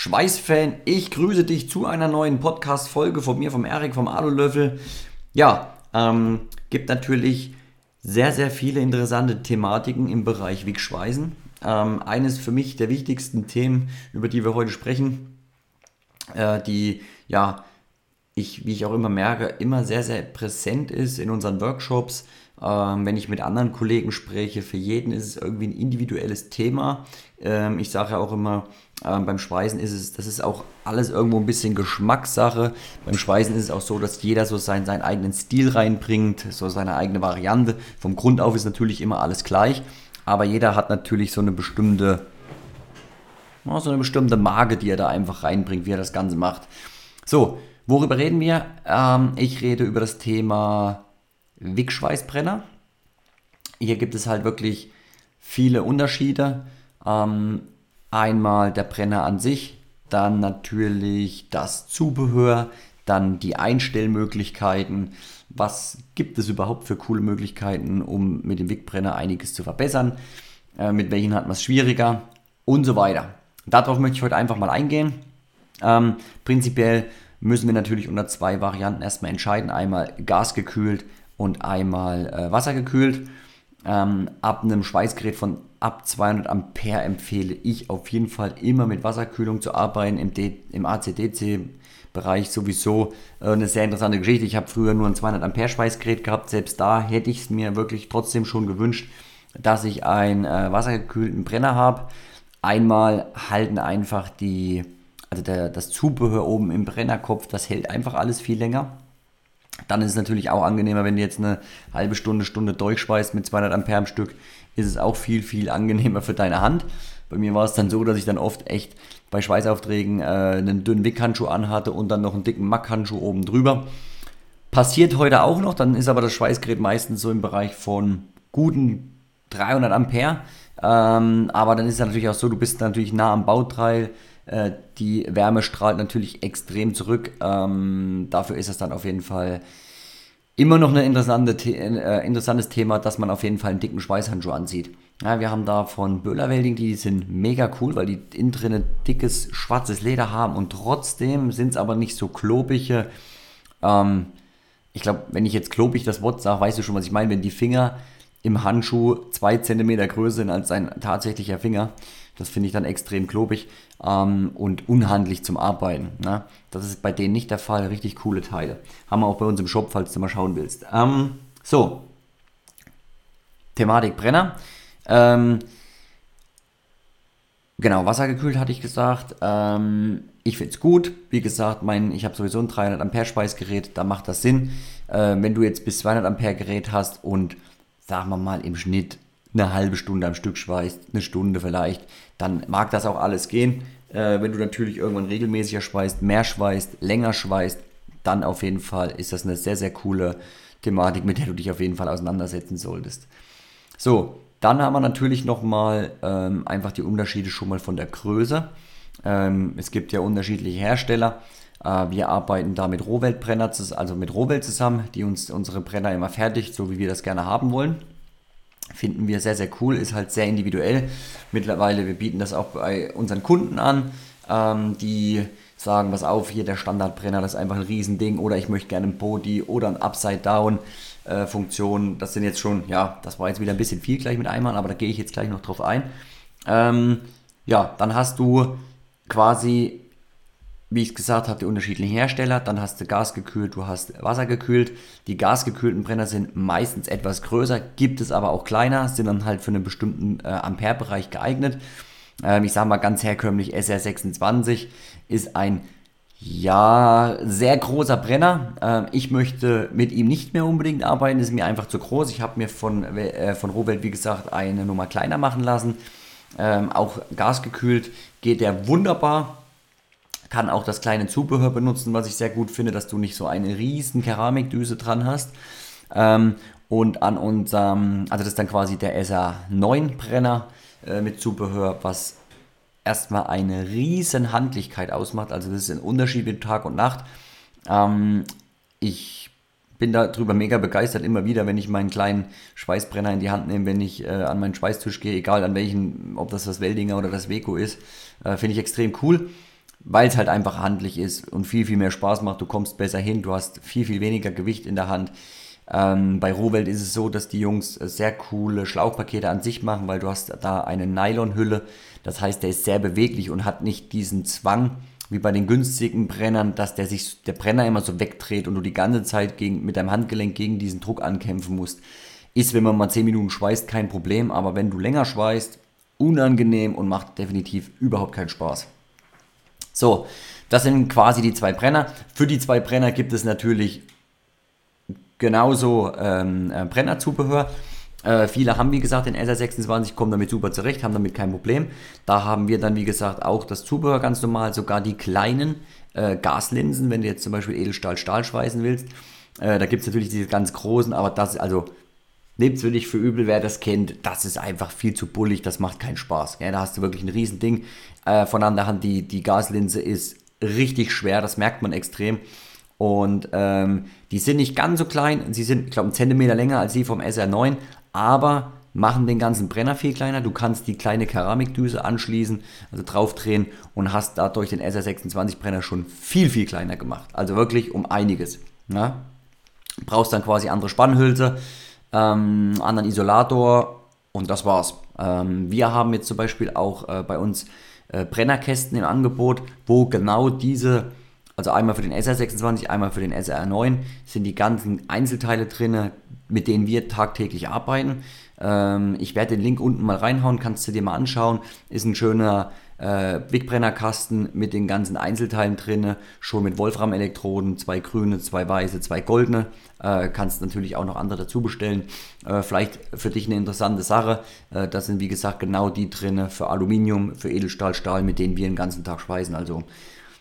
Schweißfan, ich grüße dich zu einer neuen Podcast-Folge von mir, vom Erik, vom Alulöffel. Ja, ähm, gibt natürlich sehr, sehr viele interessante Thematiken im Bereich Wegschweißen. Ähm, eines für mich der wichtigsten Themen, über die wir heute sprechen, äh, die ja ich, wie ich auch immer merke, immer sehr, sehr präsent ist in unseren Workshops. Ähm, wenn ich mit anderen Kollegen spreche, für jeden ist es irgendwie ein individuelles Thema. Ähm, ich sage ja auch immer, ähm, beim Schweißen ist es, das ist auch alles irgendwo ein bisschen Geschmackssache. Beim Schweißen ist es auch so, dass jeder so seinen, seinen eigenen Stil reinbringt, so seine eigene Variante. Vom Grund auf ist natürlich immer alles gleich, aber jeder hat natürlich so eine bestimmte, so eine bestimmte Marke, die er da einfach reinbringt, wie er das Ganze macht. So, worüber reden wir? Ähm, ich rede über das Thema Wickschweißbrenner. Hier gibt es halt wirklich viele Unterschiede. Ähm, einmal der Brenner an sich, dann natürlich das Zubehör, dann die Einstellmöglichkeiten. Was gibt es überhaupt für coole Möglichkeiten, um mit dem Wickbrenner einiges zu verbessern? Äh, mit welchen hat man es schwieriger? Und so weiter. Darauf möchte ich heute einfach mal eingehen. Ähm, prinzipiell müssen wir natürlich unter zwei Varianten erstmal entscheiden. Einmal gasgekühlt und einmal äh, wassergekühlt. Ähm, ab einem Schweißgerät von ab 200 Ampere empfehle ich auf jeden Fall immer mit Wasserkühlung zu arbeiten. Im, im ACDC-Bereich sowieso äh, eine sehr interessante Geschichte. Ich habe früher nur ein 200 Ampere Schweißgerät gehabt. Selbst da hätte ich es mir wirklich trotzdem schon gewünscht, dass ich einen äh, wassergekühlten Brenner habe. Einmal halten einfach die, also der, das Zubehör oben im Brennerkopf, das hält einfach alles viel länger. Dann ist es natürlich auch angenehmer, wenn du jetzt eine halbe Stunde, Stunde durchschweißt mit 200 Ampere am Stück, ist es auch viel, viel angenehmer für deine Hand. Bei mir war es dann so, dass ich dann oft echt bei Schweißaufträgen äh, einen dünnen Wickhandschuh anhatte und dann noch einen dicken Mackhandschuh oben drüber. Passiert heute auch noch, dann ist aber das Schweißgerät meistens so im Bereich von guten 300 Ampere. Ähm, aber dann ist es natürlich auch so, du bist natürlich nah am Bauteil, äh, die Wärme strahlt natürlich extrem zurück. Ähm, dafür ist es dann auf jeden Fall immer noch ein interessante, äh, interessantes Thema, dass man auf jeden Fall einen dicken Schweißhandschuh anzieht. Ja, wir haben da von Böhler Welding, die sind mega cool, weil die innen drin dickes schwarzes Leder haben und trotzdem sind es aber nicht so klobige. Ähm, ich glaube, wenn ich jetzt klobig das Wort sage, weißt du schon, was ich meine, wenn die Finger im Handschuh zwei Zentimeter größer sind als ein tatsächlicher Finger. Das finde ich dann extrem klobig ähm, und unhandlich zum Arbeiten. Ne? Das ist bei denen nicht der Fall. Richtig coole Teile. Haben wir auch bei uns im Shop, falls du mal schauen willst. Ähm, so, Thematik Brenner. Ähm, genau, wassergekühlt hatte ich gesagt. Ähm, ich finde es gut. Wie gesagt, mein, ich habe sowieso ein 300 Ampere Speisgerät, da macht das Sinn. Äh, wenn du jetzt bis 200 Ampere Gerät hast und sagen wir mal im Schnitt eine halbe Stunde am Stück schweißt, eine Stunde vielleicht, dann mag das auch alles gehen. Äh, wenn du natürlich irgendwann regelmäßiger schweißt, mehr schweißt, länger schweißt, dann auf jeden Fall ist das eine sehr, sehr coole Thematik, mit der du dich auf jeden Fall auseinandersetzen solltest. So, dann haben wir natürlich nochmal ähm, einfach die Unterschiede schon mal von der Größe. Ähm, es gibt ja unterschiedliche Hersteller. Äh, wir arbeiten da mit Rohweltbrenner, also mit Rohwelt zusammen, die uns unsere Brenner immer fertigt, so wie wir das gerne haben wollen. Finden wir sehr, sehr cool, ist halt sehr individuell. Mittlerweile, wir bieten das auch bei unseren Kunden an, ähm, die sagen, was auf, hier der Standardbrenner, das ist einfach ein Riesending oder ich möchte gerne ein Body oder ein Upside-Down. Äh, Funktion, das sind jetzt schon, ja, das war jetzt wieder ein bisschen viel gleich mit einmal, aber da gehe ich jetzt gleich noch drauf ein. Ähm, ja, dann hast du quasi wie ich es gesagt habe, die unterschiedlichen Hersteller. Dann hast du Gas gekühlt, du hast Wasser gekühlt. Die gasgekühlten Brenner sind meistens etwas größer, gibt es aber auch kleiner, sind dann halt für einen bestimmten äh, Amperebereich geeignet. Ähm, ich sage mal ganz herkömmlich, SR26 ist ein ja, sehr großer Brenner. Ähm, ich möchte mit ihm nicht mehr unbedingt arbeiten, ist mir einfach zu groß. Ich habe mir von, äh, von Robert, wie gesagt, eine Nummer kleiner machen lassen. Ähm, auch gasgekühlt geht der wunderbar kann auch das kleine Zubehör benutzen, was ich sehr gut finde, dass du nicht so eine riesen Keramikdüse dran hast. Ähm, und an unserem, also das ist dann quasi der SA9 Brenner äh, mit Zubehör, was erstmal eine riesen Handlichkeit ausmacht. Also das ist ein Unterschied mit Tag und Nacht. Ähm, ich bin darüber mega begeistert immer wieder, wenn ich meinen kleinen Schweißbrenner in die Hand nehme, wenn ich äh, an meinen Schweißtisch gehe, egal an welchen, ob das das Weldinger oder das Weco ist, äh, finde ich extrem cool. Weil es halt einfach handlich ist und viel, viel mehr Spaß macht. Du kommst besser hin, du hast viel, viel weniger Gewicht in der Hand. Ähm, bei Rohwelt ist es so, dass die Jungs sehr coole Schlauchpakete an sich machen, weil du hast da eine Nylonhülle. Das heißt, der ist sehr beweglich und hat nicht diesen Zwang wie bei den günstigen Brennern, dass der sich der Brenner immer so wegdreht und du die ganze Zeit gegen, mit deinem Handgelenk gegen diesen Druck ankämpfen musst. Ist, wenn man mal 10 Minuten schweißt, kein Problem, aber wenn du länger schweißt, unangenehm und macht definitiv überhaupt keinen Spaß. So, das sind quasi die zwei Brenner. Für die zwei Brenner gibt es natürlich genauso ähm, äh, Brennerzubehör. Äh, viele haben, wie gesagt, den SR26, kommen damit super zurecht, haben damit kein Problem. Da haben wir dann, wie gesagt, auch das Zubehör ganz normal, sogar die kleinen äh, Gaslinsen, wenn du jetzt zum Beispiel Edelstahl-Stahl schweißen willst. Äh, da gibt es natürlich diese ganz großen, aber das, also Nehmt es wirklich für übel, wer das kennt. Das ist einfach viel zu bullig, das macht keinen Spaß. Ja, da hast du wirklich ein Riesending äh, von an der Hand. Die, die Gaslinse ist richtig schwer, das merkt man extrem. Und ähm, die sind nicht ganz so klein, sie sind, ich glaube, einen Zentimeter länger als die vom SR9, aber machen den ganzen Brenner viel kleiner. Du kannst die kleine Keramikdüse anschließen, also draufdrehen und hast dadurch den SR26 Brenner schon viel, viel kleiner gemacht. Also wirklich um einiges. Ja? Brauchst dann quasi andere Spannhülse ähm, anderen Isolator und das war's. Ähm, wir haben jetzt zum Beispiel auch äh, bei uns äh, Brennerkästen im Angebot, wo genau diese, also einmal für den SR26, einmal für den SR9, sind die ganzen Einzelteile drin, mit denen wir tagtäglich arbeiten. Ähm, ich werde den Link unten mal reinhauen, kannst du dir mal anschauen. Ist ein schöner äh, Wegbrennerkasten mit den ganzen Einzelteilen drin, schon mit Wolfram-Elektroden, zwei grüne, zwei weiße, zwei goldene. Äh, kannst natürlich auch noch andere dazu bestellen. Äh, vielleicht für dich eine interessante Sache. Äh, das sind wie gesagt genau die drin für Aluminium, für Edelstahl, Stahl, mit denen wir den ganzen Tag schweißen. Also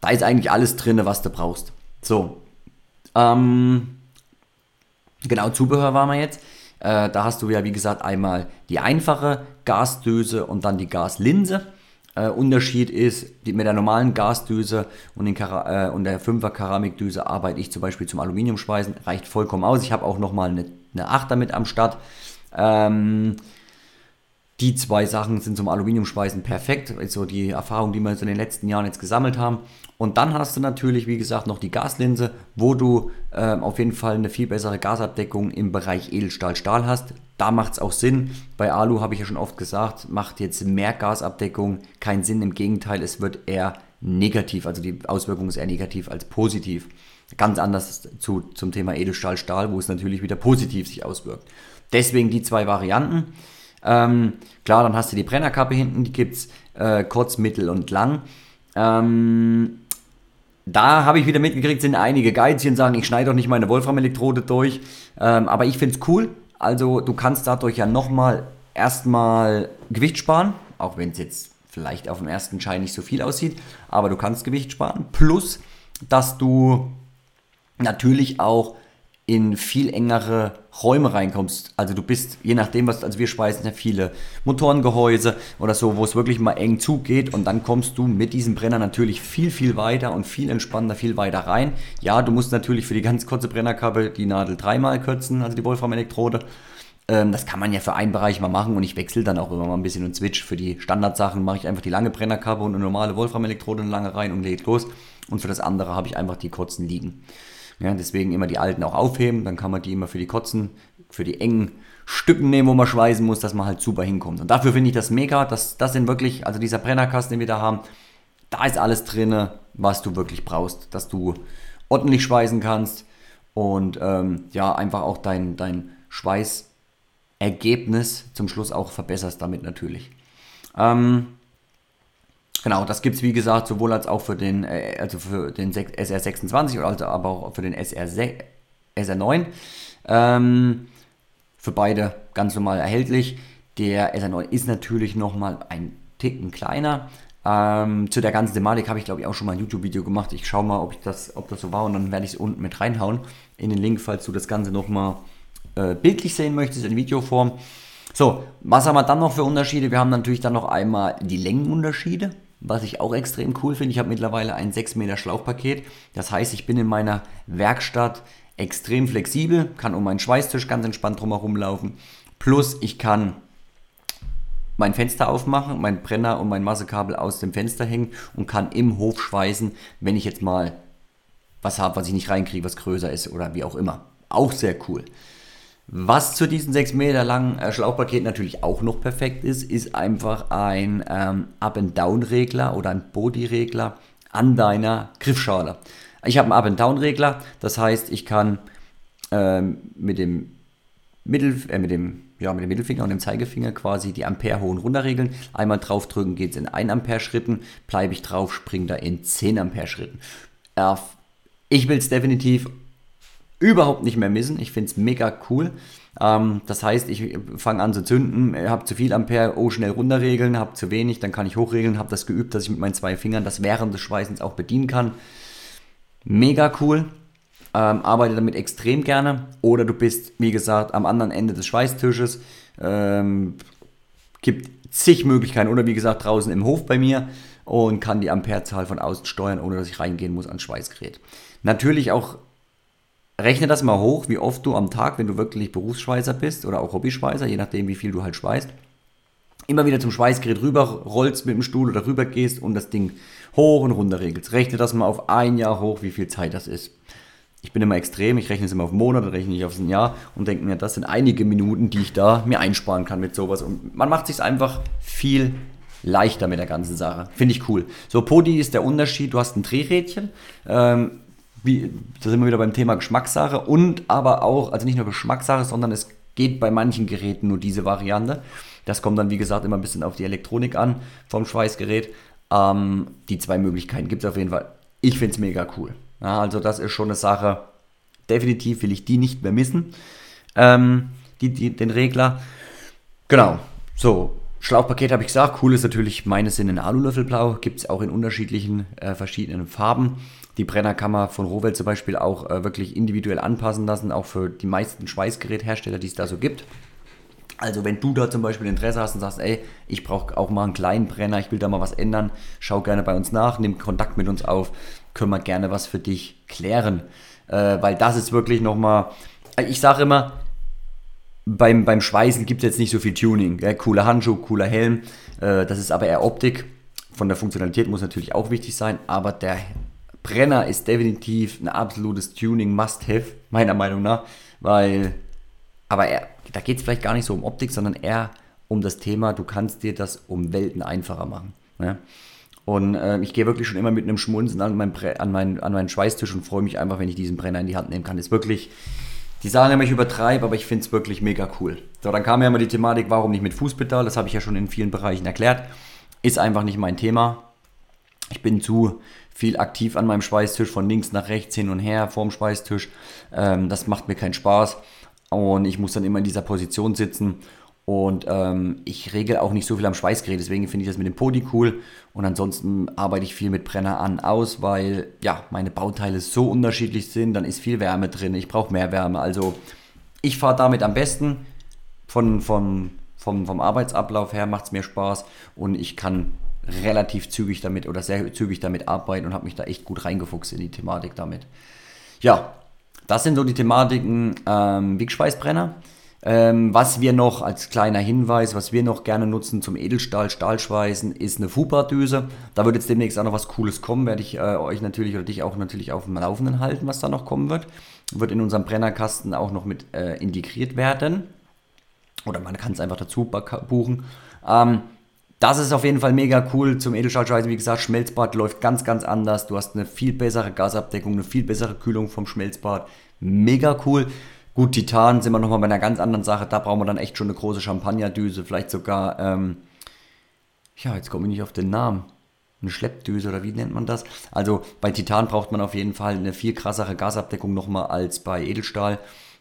da ist eigentlich alles drin, was du brauchst. So. Ähm, genau, Zubehör waren wir jetzt. Äh, da hast du ja, wie gesagt, einmal die einfache Gasdöse und dann die Gaslinse. Äh, Unterschied ist, die, mit der normalen Gasdüse und, den äh, und der 5er Keramikdüse arbeite ich zum Beispiel zum Aluminiumschweißen, reicht vollkommen aus. Ich habe auch nochmal eine, eine 8er mit am Start. Ähm, die zwei Sachen sind zum Aluminiumschweißen perfekt. Also die Erfahrung, die wir in den letzten Jahren jetzt gesammelt haben. Und dann hast du natürlich, wie gesagt, noch die Gaslinse, wo du äh, auf jeden Fall eine viel bessere Gasabdeckung im Bereich Edelstahl-Stahl hast. Da macht es auch Sinn. Bei Alu habe ich ja schon oft gesagt, macht jetzt mehr Gasabdeckung keinen Sinn. Im Gegenteil, es wird eher negativ. Also die Auswirkung ist eher negativ als positiv. Ganz anders zu, zum Thema Edelstahl-Stahl, wo es natürlich wieder positiv sich auswirkt. Deswegen die zwei Varianten. Ähm, klar, dann hast du die Brennerkappe hinten, die gibt es äh, kurz, mittel und lang. Ähm, da habe ich wieder mitgekriegt, sind einige geizig und sagen, ich schneide doch nicht meine Wolfram-Elektrode durch. Ähm, aber ich finde es cool. Also du kannst dadurch ja nochmal erstmal Gewicht sparen, auch wenn es jetzt vielleicht auf dem ersten Schein nicht so viel aussieht, aber du kannst Gewicht sparen. Plus, dass du natürlich auch in viel engere Räume reinkommst. Also du bist, je nachdem, was, also wir speisen ja viele Motorengehäuse oder so, wo es wirklich mal eng zugeht und dann kommst du mit diesem Brenner natürlich viel, viel weiter und viel entspannter, viel weiter rein. Ja, du musst natürlich für die ganz kurze Brennerkappe die Nadel dreimal kürzen, also die Wolfram-Elektrode. Ähm, das kann man ja für einen Bereich mal machen und ich wechsle dann auch immer mal ein bisschen und switch. Für die Standardsachen mache ich einfach die lange Brennerkappe und eine normale Wolfram-Elektrode lange rein und legt los. Und für das andere habe ich einfach die kurzen liegen. Ja, deswegen immer die alten auch aufheben, dann kann man die immer für die Kotzen, für die engen Stücken nehmen, wo man schweißen muss, dass man halt super hinkommt. Und dafür finde ich das mega, dass das sind wirklich, also dieser Brennerkasten, den wir da haben, da ist alles drin, was du wirklich brauchst, dass du ordentlich schweißen kannst und ähm, ja, einfach auch dein, dein Schweißergebnis zum Schluss auch verbesserst damit natürlich. Ähm, Genau, das gibt es wie gesagt sowohl als auch für den, äh, also für den SR26 als aber auch für den SR SR9. Ähm, für beide ganz normal erhältlich. Der SR9 ist natürlich nochmal ein Ticken kleiner. Ähm, zu der ganzen Thematik habe ich glaube ich auch schon mal ein YouTube-Video gemacht. Ich schaue mal, ob, ich das, ob das so war und dann werde ich es unten mit reinhauen in den Link, falls du das Ganze nochmal äh, bildlich sehen möchtest in Videoform. So, was haben wir dann noch für Unterschiede? Wir haben natürlich dann noch einmal die Längenunterschiede. Was ich auch extrem cool finde, ich habe mittlerweile ein 6 Meter Schlauchpaket. Das heißt, ich bin in meiner Werkstatt extrem flexibel, kann um meinen Schweißtisch ganz entspannt drumherum laufen. Plus ich kann mein Fenster aufmachen, mein Brenner und mein Massekabel aus dem Fenster hängen und kann im Hof schweißen, wenn ich jetzt mal was habe, was ich nicht reinkriege, was größer ist oder wie auch immer. Auch sehr cool. Was zu diesem 6 Meter langen äh, Schlauchpaket natürlich auch noch perfekt ist, ist einfach ein ähm, Up-and-Down-Regler oder ein Body-Regler an deiner Griffschale. Ich habe einen Up-and-Down-Regler, das heißt, ich kann ähm, mit, dem Mittel, äh, mit, dem, ja, mit dem Mittelfinger und dem Zeigefinger quasi die Ampere hoch und runter regeln. Einmal draufdrücken geht es in 1 Ampere Schritten, bleibe ich drauf, springt er in 10 Ampere Schritten. Äh, ich will es definitiv überhaupt nicht mehr missen. Ich finde es mega cool. Ähm, das heißt, ich fange an zu zünden, habe zu viel Ampere, oh, schnell runterregeln, habe zu wenig, dann kann ich hochregeln, habe das geübt, dass ich mit meinen zwei Fingern das während des Schweißens auch bedienen kann. Mega cool. Ähm, arbeite damit extrem gerne. Oder du bist, wie gesagt, am anderen Ende des Schweißtisches. Ähm, gibt zig Möglichkeiten. Oder wie gesagt, draußen im Hof bei mir und kann die Amperezahl von außen steuern, ohne dass ich reingehen muss ans Schweißgerät. Natürlich auch Rechne das mal hoch, wie oft du am Tag, wenn du wirklich Berufsschweißer bist oder auch Hobbyschweißer, je nachdem wie viel du halt schweißt, immer wieder zum Schweißgerät rüber rollst mit dem Stuhl oder rüber gehst und das Ding hoch und runter regelst. Rechne das mal auf ein Jahr hoch, wie viel Zeit das ist. Ich bin immer extrem, ich rechne es immer auf Monat, rechne ich auf ein Jahr und denke mir, das sind einige Minuten, die ich da mir einsparen kann mit sowas. Und man macht sich einfach viel leichter mit der ganzen Sache. Finde ich cool. So, Podi ist der Unterschied, du hast ein Drehrädchen. Ähm, wie, da sind wir wieder beim Thema Geschmackssache und aber auch, also nicht nur Geschmackssache, sondern es geht bei manchen Geräten nur diese Variante. Das kommt dann, wie gesagt, immer ein bisschen auf die Elektronik an vom Schweißgerät. Ähm, die zwei Möglichkeiten gibt es auf jeden Fall. Ich finde es mega cool. Ja, also das ist schon eine Sache, definitiv will ich die nicht mehr missen, ähm, die, die, den Regler. Genau, so, Schlauchpaket habe ich gesagt, cool ist natürlich meines in Alulöffelblau, gibt es auch in unterschiedlichen äh, verschiedenen Farben die Brennerkammer von Rowell zum Beispiel auch äh, wirklich individuell anpassen lassen, auch für die meisten Schweißgeräthersteller, die es da so gibt. Also wenn du da zum Beispiel Interesse hast und sagst, ey, ich brauche auch mal einen kleinen Brenner, ich will da mal was ändern, schau gerne bei uns nach, nimm Kontakt mit uns auf, können wir gerne was für dich klären. Äh, weil das ist wirklich nochmal, äh, ich sage immer, beim, beim Schweißen gibt es jetzt nicht so viel Tuning. Ja, cooler Handschuh, cooler Helm, äh, das ist aber eher Optik. Von der Funktionalität muss natürlich auch wichtig sein, aber der Brenner ist definitiv ein absolutes Tuning-Must-Have, meiner Meinung nach, weil, aber er, da geht es vielleicht gar nicht so um Optik, sondern eher um das Thema, du kannst dir das um Welten einfacher machen. Ne? Und äh, ich gehe wirklich schon immer mit einem Schmunzen an, mein an, mein, an meinen Schweißtisch und freue mich einfach, wenn ich diesen Brenner in die Hand nehmen kann. Ist wirklich, die sagen immer, ich übertreibe, aber ich finde es wirklich mega cool. So, dann kam ja immer die Thematik, warum nicht mit Fußpedal? Das habe ich ja schon in vielen Bereichen erklärt. Ist einfach nicht mein Thema. Ich bin zu viel aktiv an meinem Schweißtisch, von links nach rechts, hin und her vorm Schweißtisch. Ähm, das macht mir keinen Spaß. Und ich muss dann immer in dieser Position sitzen. Und ähm, ich regel auch nicht so viel am Schweißgerät, deswegen finde ich das mit dem Podi cool. Und ansonsten arbeite ich viel mit Brenner an aus, weil ja, meine Bauteile so unterschiedlich sind. Dann ist viel Wärme drin. Ich brauche mehr Wärme. Also ich fahre damit am besten. Von, von, vom, vom Arbeitsablauf her macht es mir Spaß und ich kann relativ zügig damit oder sehr zügig damit arbeiten und habe mich da echt gut reingefuchst in die Thematik damit. Ja, das sind so die Thematiken ähm, Wegschweißbrenner. Ähm, was wir noch als kleiner Hinweis, was wir noch gerne nutzen zum Edelstahl, Stahlschweißen, ist eine Fupa-Düse. Da wird jetzt demnächst auch noch was Cooles kommen, werde ich äh, euch natürlich oder dich auch natürlich auf dem Laufenden halten, was da noch kommen wird. Wird in unserem Brennerkasten auch noch mit äh, integriert werden. Oder man kann es einfach dazu buchen. Ähm, das ist auf jeden Fall mega cool zum Edelstahlschweißen. Wie gesagt, Schmelzbad läuft ganz, ganz anders. Du hast eine viel bessere Gasabdeckung, eine viel bessere Kühlung vom Schmelzbad. Mega cool. Gut, Titan sind wir nochmal bei einer ganz anderen Sache. Da brauchen wir dann echt schon eine große Champagnerdüse. Vielleicht sogar, ähm, ja, jetzt komme ich nicht auf den Namen. Eine Schleppdüse oder wie nennt man das? Also bei Titan braucht man auf jeden Fall eine viel krassere Gasabdeckung nochmal als bei Edelstahl.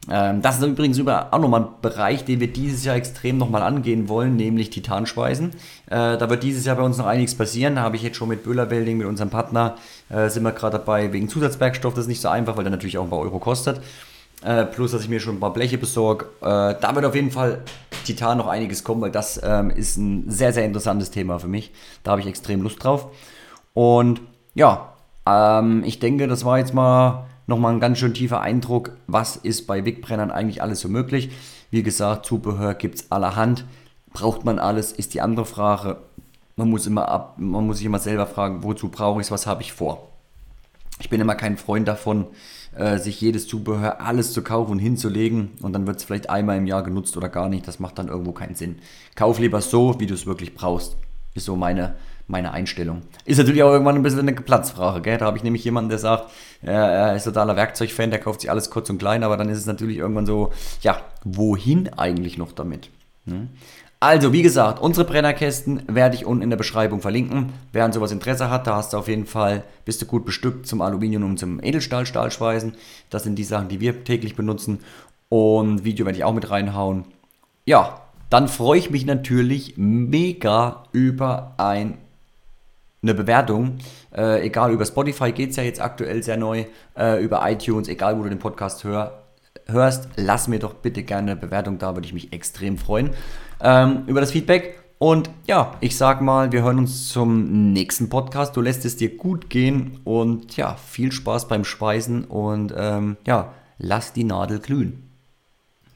Ähm, das ist übrigens auch nochmal ein Bereich, den wir dieses Jahr extrem nochmal angehen wollen, nämlich Titanschweißen. Äh, da wird dieses Jahr bei uns noch einiges passieren. Da habe ich jetzt schon mit Böhler Welding, mit unserem Partner, äh, sind wir gerade dabei, wegen Zusatzwerkstoff, das ist nicht so einfach, weil der natürlich auch ein paar Euro kostet. Äh, plus, dass ich mir schon ein paar Bleche besorge. Da wird auf jeden Fall Titan noch einiges kommen, weil das ähm, ist ein sehr, sehr interessantes Thema für mich. Da habe ich extrem Lust drauf. Und ja, ähm, ich denke, das war jetzt mal nochmal ein ganz schön tiefer Eindruck, was ist bei Wegbrennern eigentlich alles so möglich. Wie gesagt, Zubehör gibt es allerhand. Braucht man alles, ist die andere Frage. Man muss immer ab, man muss sich immer selber fragen, wozu brauche ich es, was habe ich vor. Ich bin immer kein Freund davon, äh, sich jedes Zubehör, alles zu kaufen und hinzulegen und dann wird es vielleicht einmal im Jahr genutzt oder gar nicht. Das macht dann irgendwo keinen Sinn. Kauf lieber so, wie du es wirklich brauchst. Ist so meine, meine Einstellung. Ist natürlich auch irgendwann ein bisschen eine Platzfrage, gell? Da habe ich nämlich jemanden, der sagt, er ist totaler Werkzeugfan, der kauft sich alles kurz und klein, aber dann ist es natürlich irgendwann so, ja, wohin eigentlich noch damit? Hm? Also, wie gesagt, unsere Brennerkästen werde ich unten in der Beschreibung verlinken. Wer an sowas Interesse hat, da hast du auf jeden Fall, bist du gut bestückt zum Aluminium und zum Edelstahl Stahlschweißen. Das sind die Sachen, die wir täglich benutzen. Und Video werde ich auch mit reinhauen. Ja, dann freue ich mich natürlich mega über ein, eine Bewertung. Äh, egal, über Spotify geht es ja jetzt aktuell sehr neu, äh, über iTunes, egal wo du den Podcast hör, hörst, lass mir doch bitte gerne eine Bewertung da, würde ich mich extrem freuen ähm, über das Feedback. Und ja, ich sag mal, wir hören uns zum nächsten Podcast. Du lässt es dir gut gehen und ja, viel Spaß beim Speisen und ähm, ja, lass die Nadel glühen.